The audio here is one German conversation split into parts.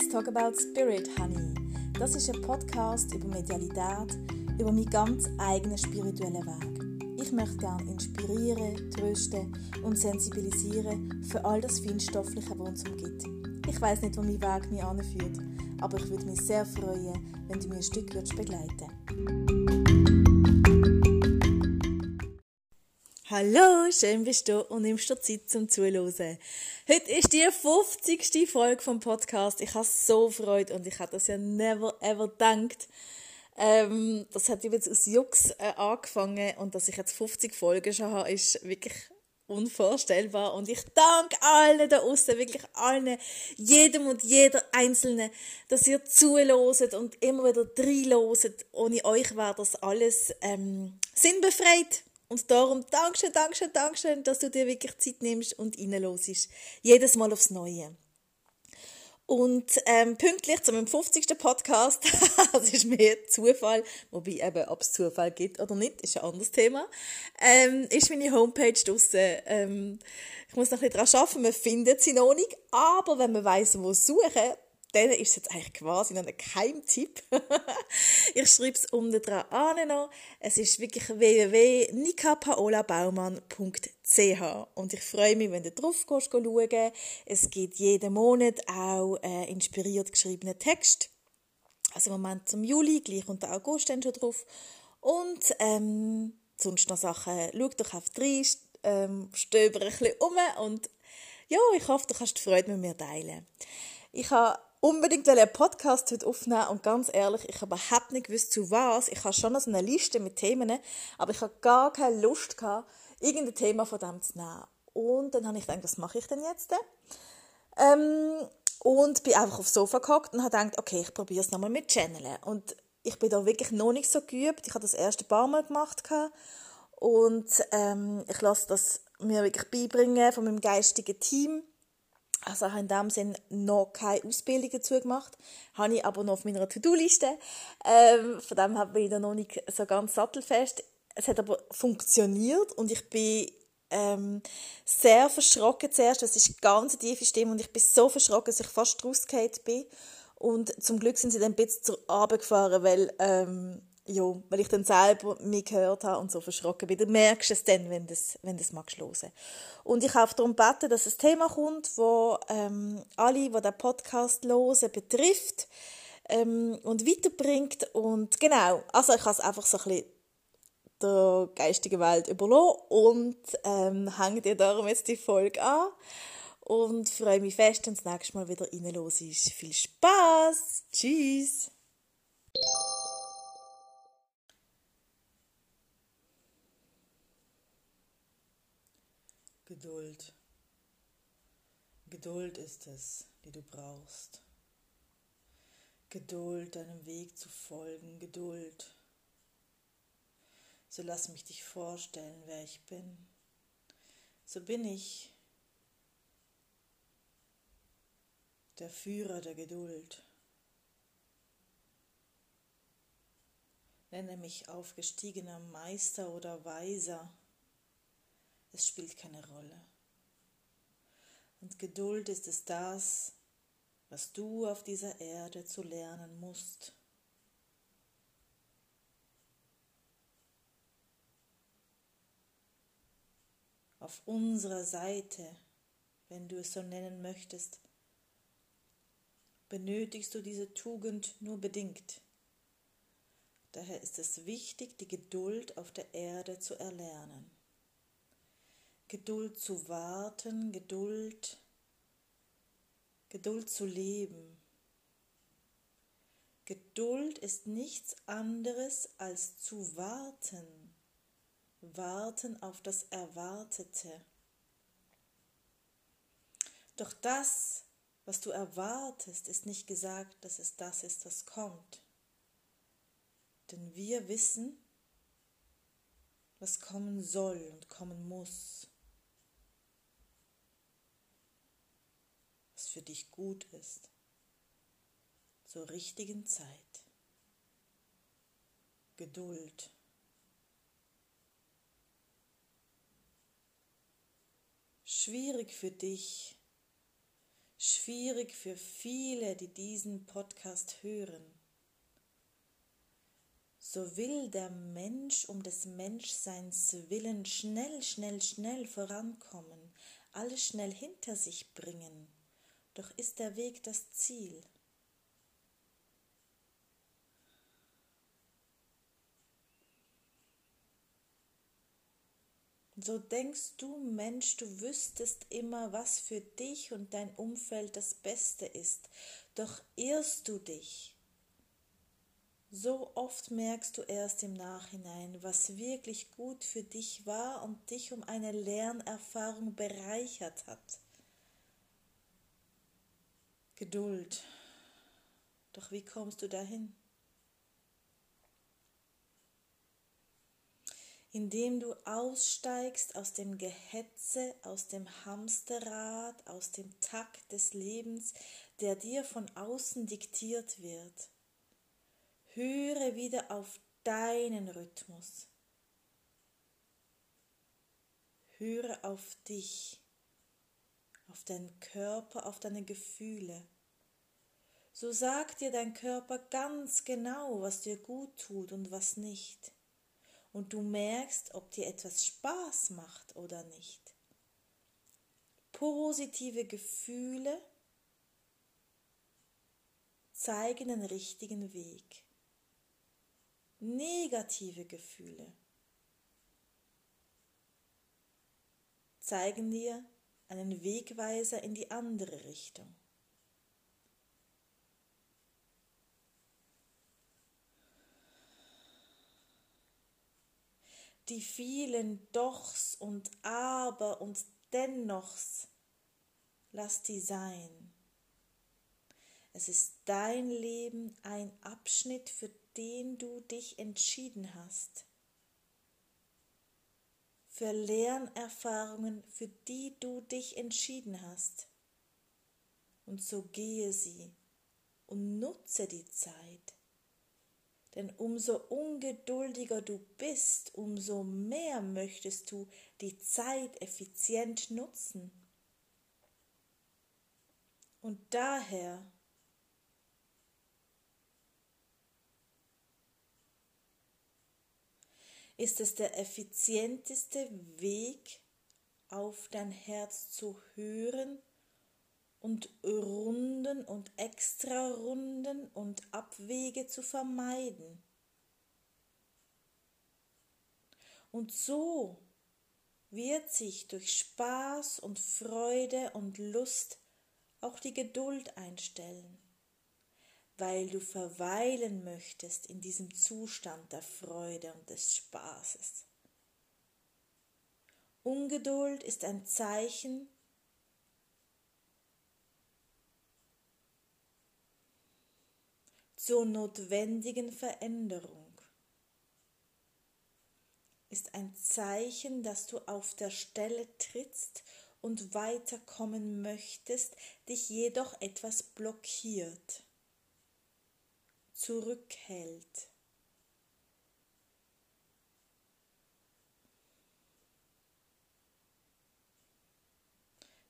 Let's Talk About Spirit, Honey. Das ist ein Podcast über Medialität, über meinen ganz eigenen spirituellen Weg. Ich möchte gerne inspirieren, trösten und sensibilisieren für all das Feinstoffliche, was uns umgibt. Ich weiß nicht, wo mein Weg mich anführt, aber ich würde mich sehr freuen, wenn du mir ein Stück begleiten würdest. Hallo, schön bist du und nimmst dir Zeit zum Zuhören. Heute ist die 50. Folge vom Podcast. Ich habe so Freude und ich habe das ja never ever gedacht. Ähm, das hat jetzt aus Jux äh, angefangen und dass ich jetzt 50 Folgen schon habe, ist wirklich unvorstellbar. Und ich danke allen da außen, wirklich allen, jedem und jeder Einzelne, dass ihr zuhört und immer wieder reinloset. Ohne euch wäre das alles ähm, sinnbefreit. Und darum, Dankeschön, Dankeschön, Dankeschön, dass du dir wirklich Zeit nimmst und reinlässt. Jedes Mal aufs Neue. Und ähm, pünktlich zu meinem 50. Podcast, das ist mir Zufall, wobei eben, ob es Zufall gibt oder nicht, ist ein anderes Thema, ähm, ist meine Homepage draussen. Ähm, ich muss noch ein bisschen daran arbeiten, man findet sie noch nicht, aber wenn man weiss, wo suchen, dann ist es jetzt eigentlich quasi noch ein Keimtipp. ich schreibe es unten dran an. Es ist wirklich www.nikapaolabaumann.ch und ich freue mich, wenn du drauf gehst, schauen. Es gibt jeden Monat auch äh, inspiriert geschriebenen Text. Also im Moment zum Juli, gleich unter August dann schon drauf. Und ähm, sonst noch Sachen, schau doch auf die ähm, stöber ein bisschen um und ja, ich hoffe, du kannst die Freude mit mir teilen. Ich habe unbedingt einen Podcast heute aufnehmen und ganz ehrlich, ich habe überhaupt nicht gewusst, zu was. Ich habe schon so eine Liste mit Themen, aber ich habe gar keine Lust gehabt, irgendein Thema von dem zu nehmen. Und dann habe ich gedacht, was mache ich denn jetzt? Ähm, und bin einfach aufs Sofa gehockt und habe gedacht, okay, ich probiere es nochmal mit Channeln. Und ich bin da wirklich noch nicht so geübt. Ich habe das erste paar Mal gemacht und ähm, ich lasse das mir wirklich beibringen von meinem geistigen Team also ich habe in dem Sinn noch keine Ausbildung dazu gemacht, habe ich aber noch auf meiner To-Do-Liste. Ähm, von dem her bin ich da noch nicht so ganz sattelfest. Es hat aber funktioniert und ich bin ähm, sehr verschrocken zuerst. Das ist eine ganz tiefe Stimme und ich bin so verschrocken, dass ich fast rausgefallen bin. Und zum Glück sind sie dann ein bisschen zur Abend gefahren, weil ähm, ja, weil ich dann selber mich gehört habe und so verschrocken bin. Du merkst es dann, wenn du es wenn das magst hören. Und ich habe darum gebeten, dass ein Thema kommt, wo ähm, alle, die den Podcast hören, betrifft ähm, und weiterbringt. Und genau, also ich habe es einfach so ein bisschen der geistigen Welt überlassen und ähm, hänge dir darum jetzt die Folge an und freue mich fest, wenn das nächste Mal wieder reinlos ist. Viel Spaß! Tschüss! Geduld. Geduld ist es, die du brauchst. Geduld, deinem Weg zu folgen, Geduld. So lass mich dich vorstellen, wer ich bin. So bin ich der Führer der Geduld. Nenne mich aufgestiegener Meister oder Weiser es spielt keine Rolle. Und Geduld ist es das, was du auf dieser Erde zu lernen musst. Auf unserer Seite, wenn du es so nennen möchtest, benötigst du diese Tugend nur bedingt. Daher ist es wichtig, die Geduld auf der Erde zu erlernen. Geduld zu warten, Geduld, Geduld zu leben. Geduld ist nichts anderes als zu warten, warten auf das Erwartete. Doch das, was du erwartest, ist nicht gesagt, dass es das ist, was kommt. Denn wir wissen, was kommen soll und kommen muss. Für dich gut ist, zur richtigen Zeit. Geduld. Schwierig für dich, schwierig für viele, die diesen Podcast hören. So will der Mensch um des Menschseins willen schnell, schnell, schnell vorankommen, alles schnell hinter sich bringen, doch ist der Weg das Ziel. So denkst du, Mensch, du wüsstest immer, was für dich und dein Umfeld das Beste ist, doch irrst du dich. So oft merkst du erst im Nachhinein, was wirklich gut für dich war und dich um eine Lernerfahrung bereichert hat. Geduld. Doch wie kommst du dahin? indem du aussteigst aus dem Gehetze, aus dem Hamsterrad, aus dem Takt des Lebens, der dir von außen diktiert wird. Höre wieder auf deinen Rhythmus. Höre auf dich, auf deinen Körper, auf deine Gefühle. So sagt dir dein Körper ganz genau, was dir gut tut und was nicht und du merkst, ob dir etwas Spaß macht oder nicht. Positive Gefühle zeigen den richtigen Weg. Negative Gefühle zeigen dir einen Wegweiser in die andere Richtung. die vielen Dochs und Aber und Dennochs, lass die sein. Es ist dein Leben ein Abschnitt, für den du dich entschieden hast. Für Lernerfahrungen, für die du dich entschieden hast. Und so gehe sie und nutze die Zeit. Denn umso ungeduldiger du bist, umso mehr möchtest du die Zeit effizient nutzen. Und daher ist es der effizienteste Weg, auf dein Herz zu hören und Runden und Extrarunden und Abwege zu vermeiden. Und so wird sich durch Spaß und Freude und Lust auch die Geduld einstellen, weil du verweilen möchtest in diesem Zustand der Freude und des Spaßes. Ungeduld ist ein Zeichen zur notwendigen Veränderung ist ein Zeichen, dass du auf der Stelle trittst und weiterkommen möchtest, dich jedoch etwas blockiert, zurückhält.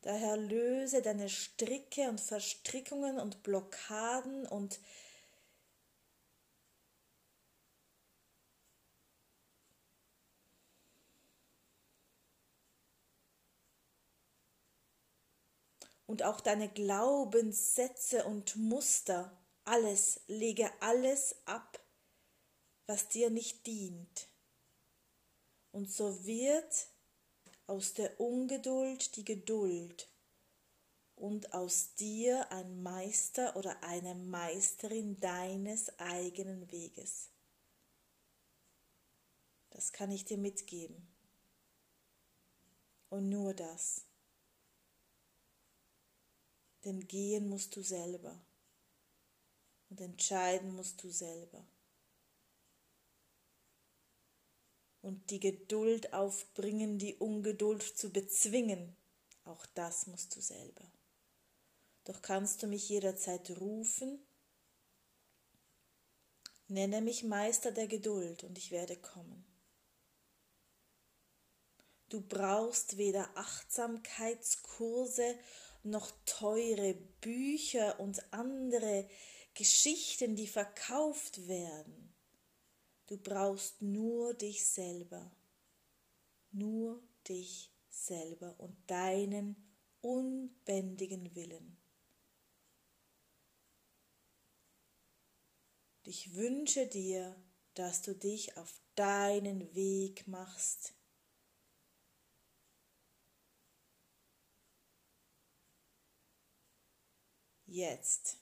Daher löse deine Stricke und Verstrickungen und Blockaden und und auch deine Glaubenssätze und Muster, alles, lege alles ab, was dir nicht dient. Und so wird aus der Ungeduld die Geduld und aus dir ein Meister oder eine Meisterin deines eigenen Weges. Das kann ich dir mitgeben. Und nur das. Denn gehen musst du selber. Und entscheiden musst du selber. Und die Geduld aufbringen, die Ungeduld zu bezwingen, auch das musst du selber. Doch kannst du mich jederzeit rufen, nenne mich Meister der Geduld und ich werde kommen. Du brauchst weder Achtsamkeitskurse noch teure Bücher und andere Geschichten, die verkauft werden. Du brauchst nur dich selber, nur dich selber und deinen unbändigen Willen. Ich wünsche dir, dass du dich auf deinen Weg machst. Jetzt.